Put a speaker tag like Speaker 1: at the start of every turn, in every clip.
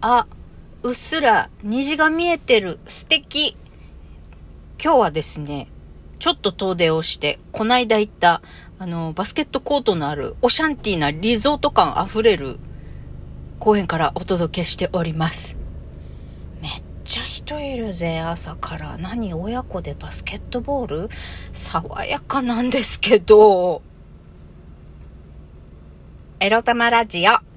Speaker 1: あ、うっすら虹が見えてる。素敵。今日はですね、ちょっと遠出をして、こないだ行った、あの、バスケットコートのあるオシャンティーなリゾート感あふれる公園からお届けしております。めっちゃ人いるぜ、朝から。何、親子でバスケットボール？爽やかなんですけど。エロ玉ラジオ。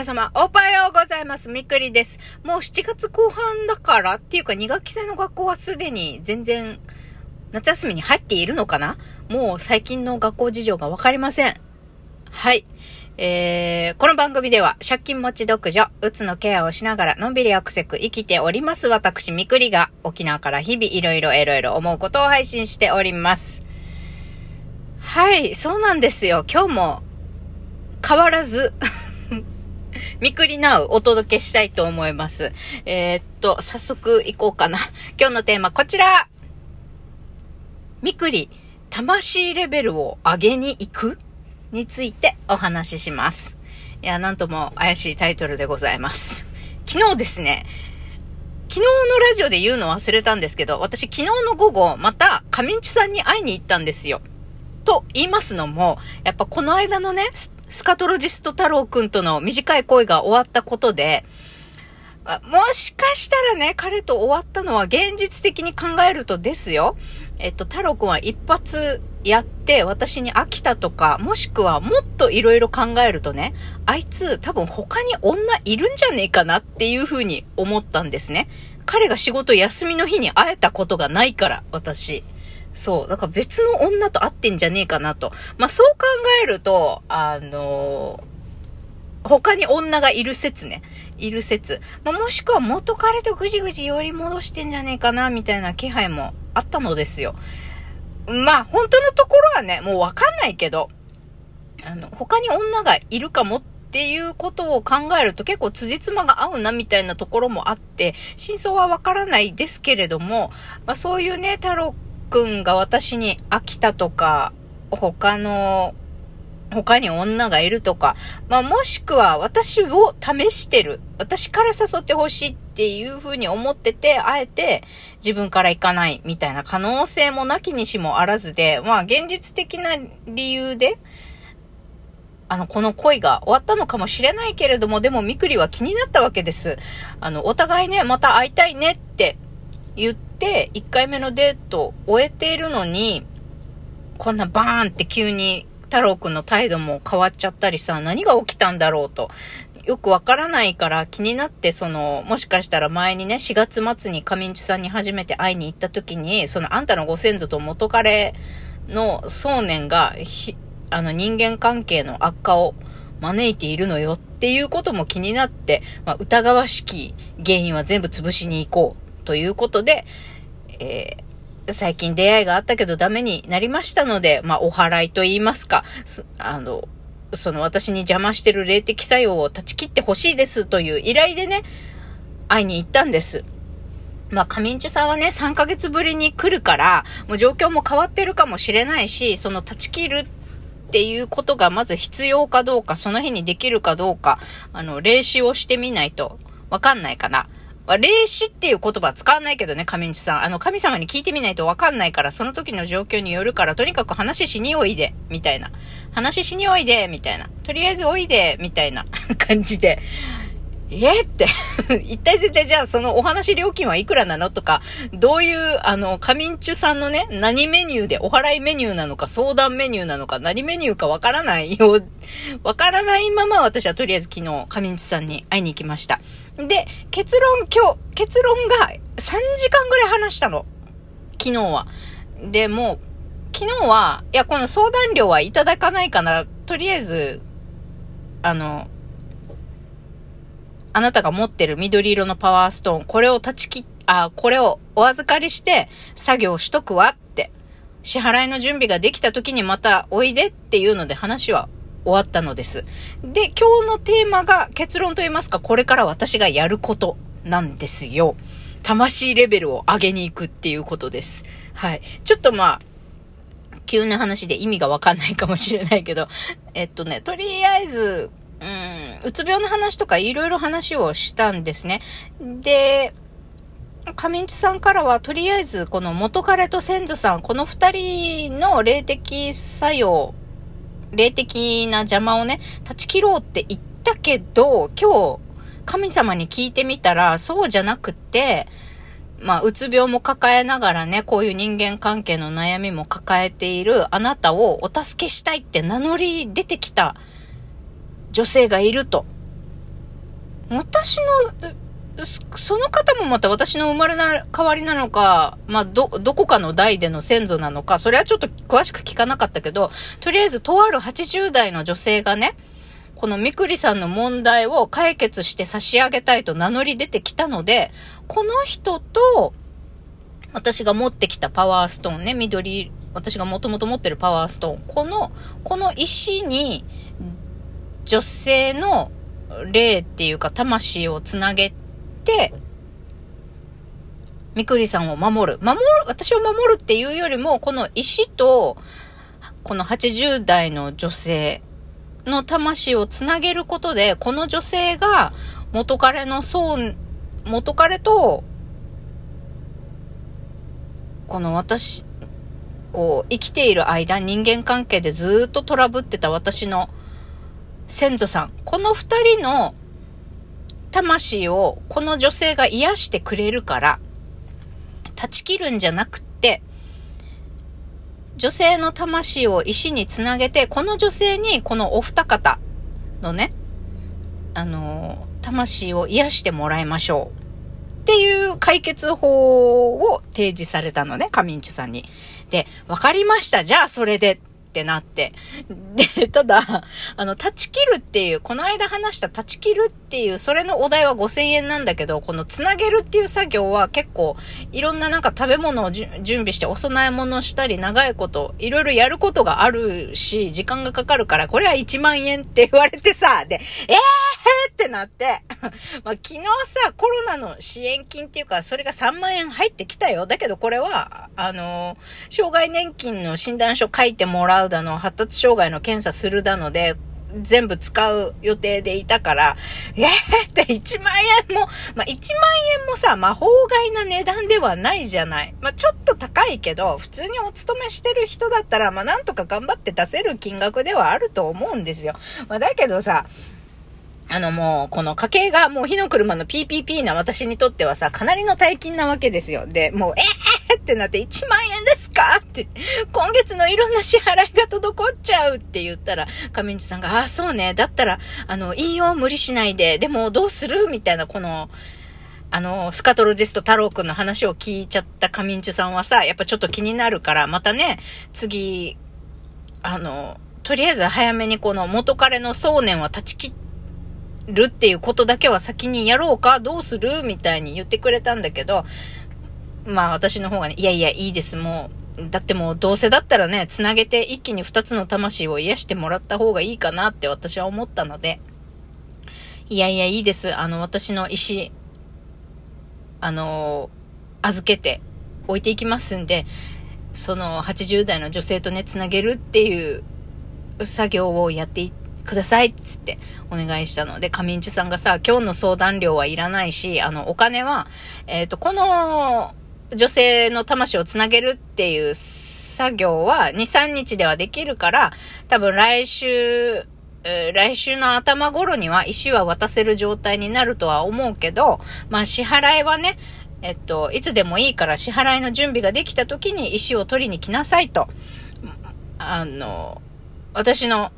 Speaker 1: 皆様、おはようございます。みくりです。もう7月後半だからっていうか2学期制の学校はすでに全然夏休みに入っているのかな？もう最近の学校事情がわかりません。はい。えー、この番組では借金持ち独女、うつのケアをしながらのんびりアクセク生きております私みくりが沖縄から日々いろいろいろいろ思うことを配信しております。はい、そうなんですよ。今日も変わらずみくりなうお届けしたいと思います。えー、っと、早速行こうかな。今日のテーマこちらみくり、魂レベルを上げに行く？についてお話しします。いや、なんとも怪しいタイトルでございます。昨日ですね、昨日のラジオで言うの忘れたんですけど、私昨日の午後、また、カミンチさんに会いに行ったんですよ。と言いますのも、やっぱこの間のね、スカトロジスト太郎くんとの短い恋が終わったことで、もしかしたらね、彼と終わったのは現実的に考えるとですよ。えっと、太郎くんは一発やって私に飽きたとか、もしくはもっと色々考えるとね、あいつ多分他に女いるんじゃねえかなっていう風に思ったんですね。彼が仕事休みの日に会えたことがないから、私。そう。だから別の女と会ってんじゃねえかなと。まあ、そう考えると、あのー、他に女がいる説ね。いる説。まあ、もしくは元彼とぐじぐじ寄り戻してんじゃねえかな、みたいな気配もあったのですよ。まあ、本当のところはね、もうわかんないけど、あの、他に女がいるかもっていうことを考えると結構辻褄が合うなみたいなところもあって、真相はわからないですけれども、まあそういうね、太郎くんが私に飽きたとか、他の、他に女がいるとか、まあもしくは私を試してる。私から誘ってほしいっていうふうに思ってて、あえて自分から行かないみたいな可能性もなきにしもあらずで、まあ現実的な理由で、あの、この恋が終わったのかもしれないけれども、でもみくりは気になったわけです。あの、お互いね、また会いたいねって言って、1回目のデートを終えているのに、こんなバーンって急に太郎くんの態度も変わっちゃったりさ、何が起きたんだろうと。よくわからないから気になって、その、もしかしたら前にね、4月末に上地さんに初めて会いに行った時に、そのあんたのご先祖と元彼の想念が、あの人間関係の悪化を招いているのよっていうことも気になって、まあ、疑わしき原因は全部潰しに行こうということで、えー、最近出会いがあったけどダメになりましたので、まあ、お払いと言いますか、あの、その私に邪魔してる霊的作用を断ち切ってほしいですという依頼でね、会いに行ったんです。まあ、カミンチュさんはね、3ヶ月ぶりに来るから、もう状況も変わってるかもしれないし、その断ち切るっていうことがまず必要かどうか、その日にできるかどうか、あの、霊視をしてみないとわかんないかな。まあ、霊視っていう言葉は使わないけどね、神内さん。あの、神様に聞いてみないとわかんないから、その時の状況によるから、とにかく話しにおいで、みたいな。話しにおいで、みたいな。とりあえずおいで、みたいな感じで。えって 一体絶対じゃあそのお話料金はいくらなのとか、どういう、あの、カミンチュさんのね、何メニューで、お払いメニューなのか、相談メニューなのか、何メニューかわからないよ、わからないまま私はとりあえず昨日、カミンチュさんに会いに行きました。で、結論今日、結論が3時間ぐらい話したの。昨日は。で、もう、昨日は、いや、この相談料はいただかないかな。とりあえず、あの、あなたが持ってる緑色のパワーストーン、これを断ち切っ、あ、これをお預かりして作業しとくわって、支払いの準備ができた時にまたおいでっていうので話は終わったのです。で、今日のテーマが結論と言いますか、これから私がやることなんですよ。魂レベルを上げに行くっていうことです。はい。ちょっとまあ、急な話で意味がわかんないかもしれないけど、えっとね、とりあえず、うん、うつ病の話とかいろいろ話をしたんですね。で、上地さんからは、とりあえず、この元彼と先祖さん、この二人の霊的作用、霊的な邪魔をね、断ち切ろうって言ったけど、今日、神様に聞いてみたら、そうじゃなくって、まあ、うつ病も抱えながらね、こういう人間関係の悩みも抱えているあなたをお助けしたいって名乗り出てきた女性がいると。私の、その方もまた私の生まれな代わりなのか、まあ、ど、どこかの代での先祖なのか、それはちょっと詳しく聞かなかったけど、とりあえずとある80代の女性がね、このみくりさんの問題を解決して差し上げたいと名乗り出てきたので、この人と、私が持ってきたパワーストーンね、緑、私がもともと持ってるパワーストーン、この、この石に、女性の霊っていうか魂をつなげて、みくりさんを守る。守る、私を守るっていうよりも、この石と、この80代の女性の魂をつなげることで、この女性が元彼のそう、元彼と、この私、こう、生きている間、人間関係でずっとトラブってた私の先祖さん。この二人の魂をこの女性が癒してくれるから、断ち切るんじゃなくって、女性の魂を石につなげて、この女性にこのお二方のね、あの、魂を癒してもらいましょう。っていう解決法を提示されたのね、カミンチュさんに。で、わかりました。じゃあそれでってなって。で、ただ、あの、断ち切るっていう、この間話した断ち切るっていう、それのお題は5000円なんだけど、このつなげるっていう作業は結構、いろんななんか食べ物を準備してお供え物したり、長いこと、いろいろやることがあるし、時間がかかるから、これは1万円って言われてさ、で、えーってなって、まあ、昨日さ、コロナの支援金っていうか、それが3万円入ってきたよ。だけどこれは、あの、障害年金の診断書書いてもらうだの、発達障害の検査するだので、全部使う予定でいたから、えーって1万円も、まあ、1万円もさ、魔法外な値段ではないじゃない。まあ、ちょっと高いけど、普通にお勤めしてる人だったら、まあ、なんとか頑張って出せる金額ではあると思うんですよ。まあ、だけどさ、あのもう、この家計がもう火の車の PPP な私にとってはさ、かなりの大金なわけですよ。で、もう、えーってなって1万円ですか？って、今月のいろんな支払いが滞っちゃうって言ったら、上地さんが、ああ、そうね。だったら、あの、いいよ、無理しないで。でも、どうする？みたいな、この、あの、スカトロジスト太郎くんの話を聞いちゃった上地さんはさ、やっぱちょっと気になるから、またね、次、あの、とりあえず早めにこの元彼の想念は断ち切って、るっていうことだけは先にやろうかどうするみたいに言ってくれたんだけど、まあ私の方がね、いやいや、いいです、もう。だってもうどうせだったらね、つなげて一気に二つの魂を癒してもらった方がいいかなって私は思ったので、いやいや、いいです。あの、私の石、あの、預けて置いていきますんで、その80代の女性とね、つなげるっていう作業をやっていってくださいっつってお願いしたので、上ンチュさんがさ、今日の相談料はいらないし、あの、お金は、えっ、ー、と、この女性の魂をつなげるっていう作業は2、3日ではできるから、多分来週、来週の頭頃には石は渡せる状態になるとは思うけど、まあ支払いはね、えっと、いつでもいいから支払いの準備ができた時に石を取りに来なさいと。あの、私の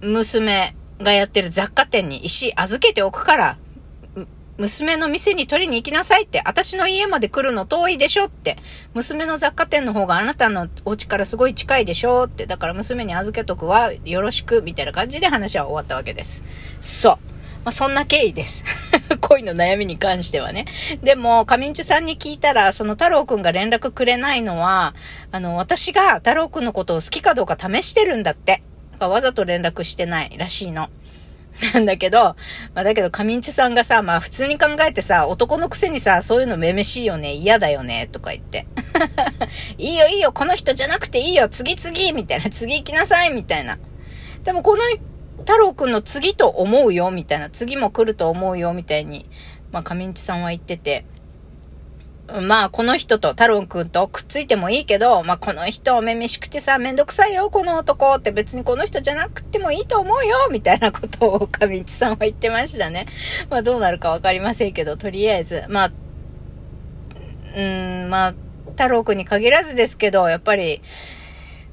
Speaker 1: 娘がやってる雑貨店に石預けておくから、娘の店に取りに行きなさいって、私の家まで来るの遠いでしょって、娘の雑貨店の方があなたのお家からすごい近いでしょって、だから娘に預けとくわ、よろしく、みたいな感じで話は終わったわけです。そう。まあ、そんな経緯です。恋の悩みに関してはね。でも、上地さんに聞いたら、その太郎くんが連絡くれないのは、あの、私が太郎くんのことを好きかどうか試してるんだって。かわざと連絡してないらしいの。なんだけど、まあだけど、カミンチさんがさ、まあ普通に考えてさ、男のくせにさ、そういうのめめしいよね、嫌だよね、とか言って。いいよいいよ、この人じゃなくていいよ、次々みたいな、次行きなさいみたいな。でもこの太郎くんの次と思うよ、みたいな、次も来ると思うよ、みたいに、まあ、上地さんは言ってて、まあ、この人と、太郎くんとくっついてもいいけど、まあ、この人、おめめしくてさ、めんどくさいよ、この男って別にこの人じゃなくてもいいと思うよ、みたいなことを上地さんは言ってましたね。まあ、どうなるかわかりませんけど、とりあえず、まあ、うーん、まあ、太郎くんに限らずですけど、やっぱり、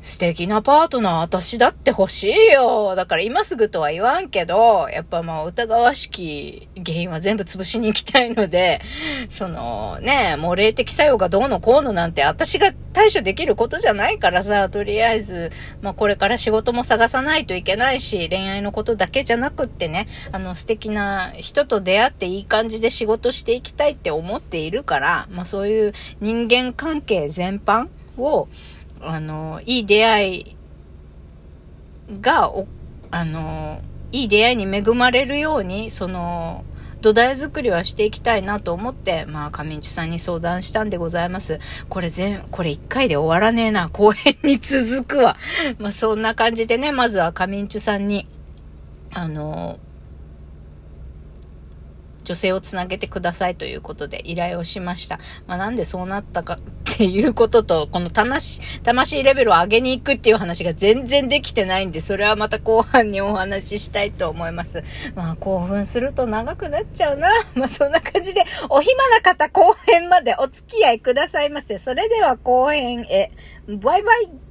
Speaker 1: 素敵なパートナー私だって欲しいよ。だから今すぐとは言わんけど、やっぱまあ疑わしき原因は全部潰しに行きたいので、そのね、もう霊的作用がどうのこうのなんて私が対処できることじゃないからさ、とりあえず、まあこれから仕事も探さないといけないし、恋愛のことだけじゃなくってね、あの素敵な人と出会っていい感じで仕事していきたいって思っているから、まあそういう人間関係全般を、あの、いい出会いが、あの、いい出会いに恵まれるように、その、土台作りはしていきたいなと思って、まあ、上地さんに相談したんでございます。これ全、これ一回で終わらねえな。後編に続くわ。まあ、そんな感じでね、まずは上地さんに、あの、女性をつなげてくださいということで依頼をしました。まあ、なんでそうなったかっていうことと、この魂、魂レベルを上げに行くっていう話が全然できてないんで、それはまた後半にお話ししたいと思います。まあ、興奮すると長くなっちゃうな。まあ、そんな感じで、お暇な方後編までお付き合いくださいませ。それでは後編へ。バイバイ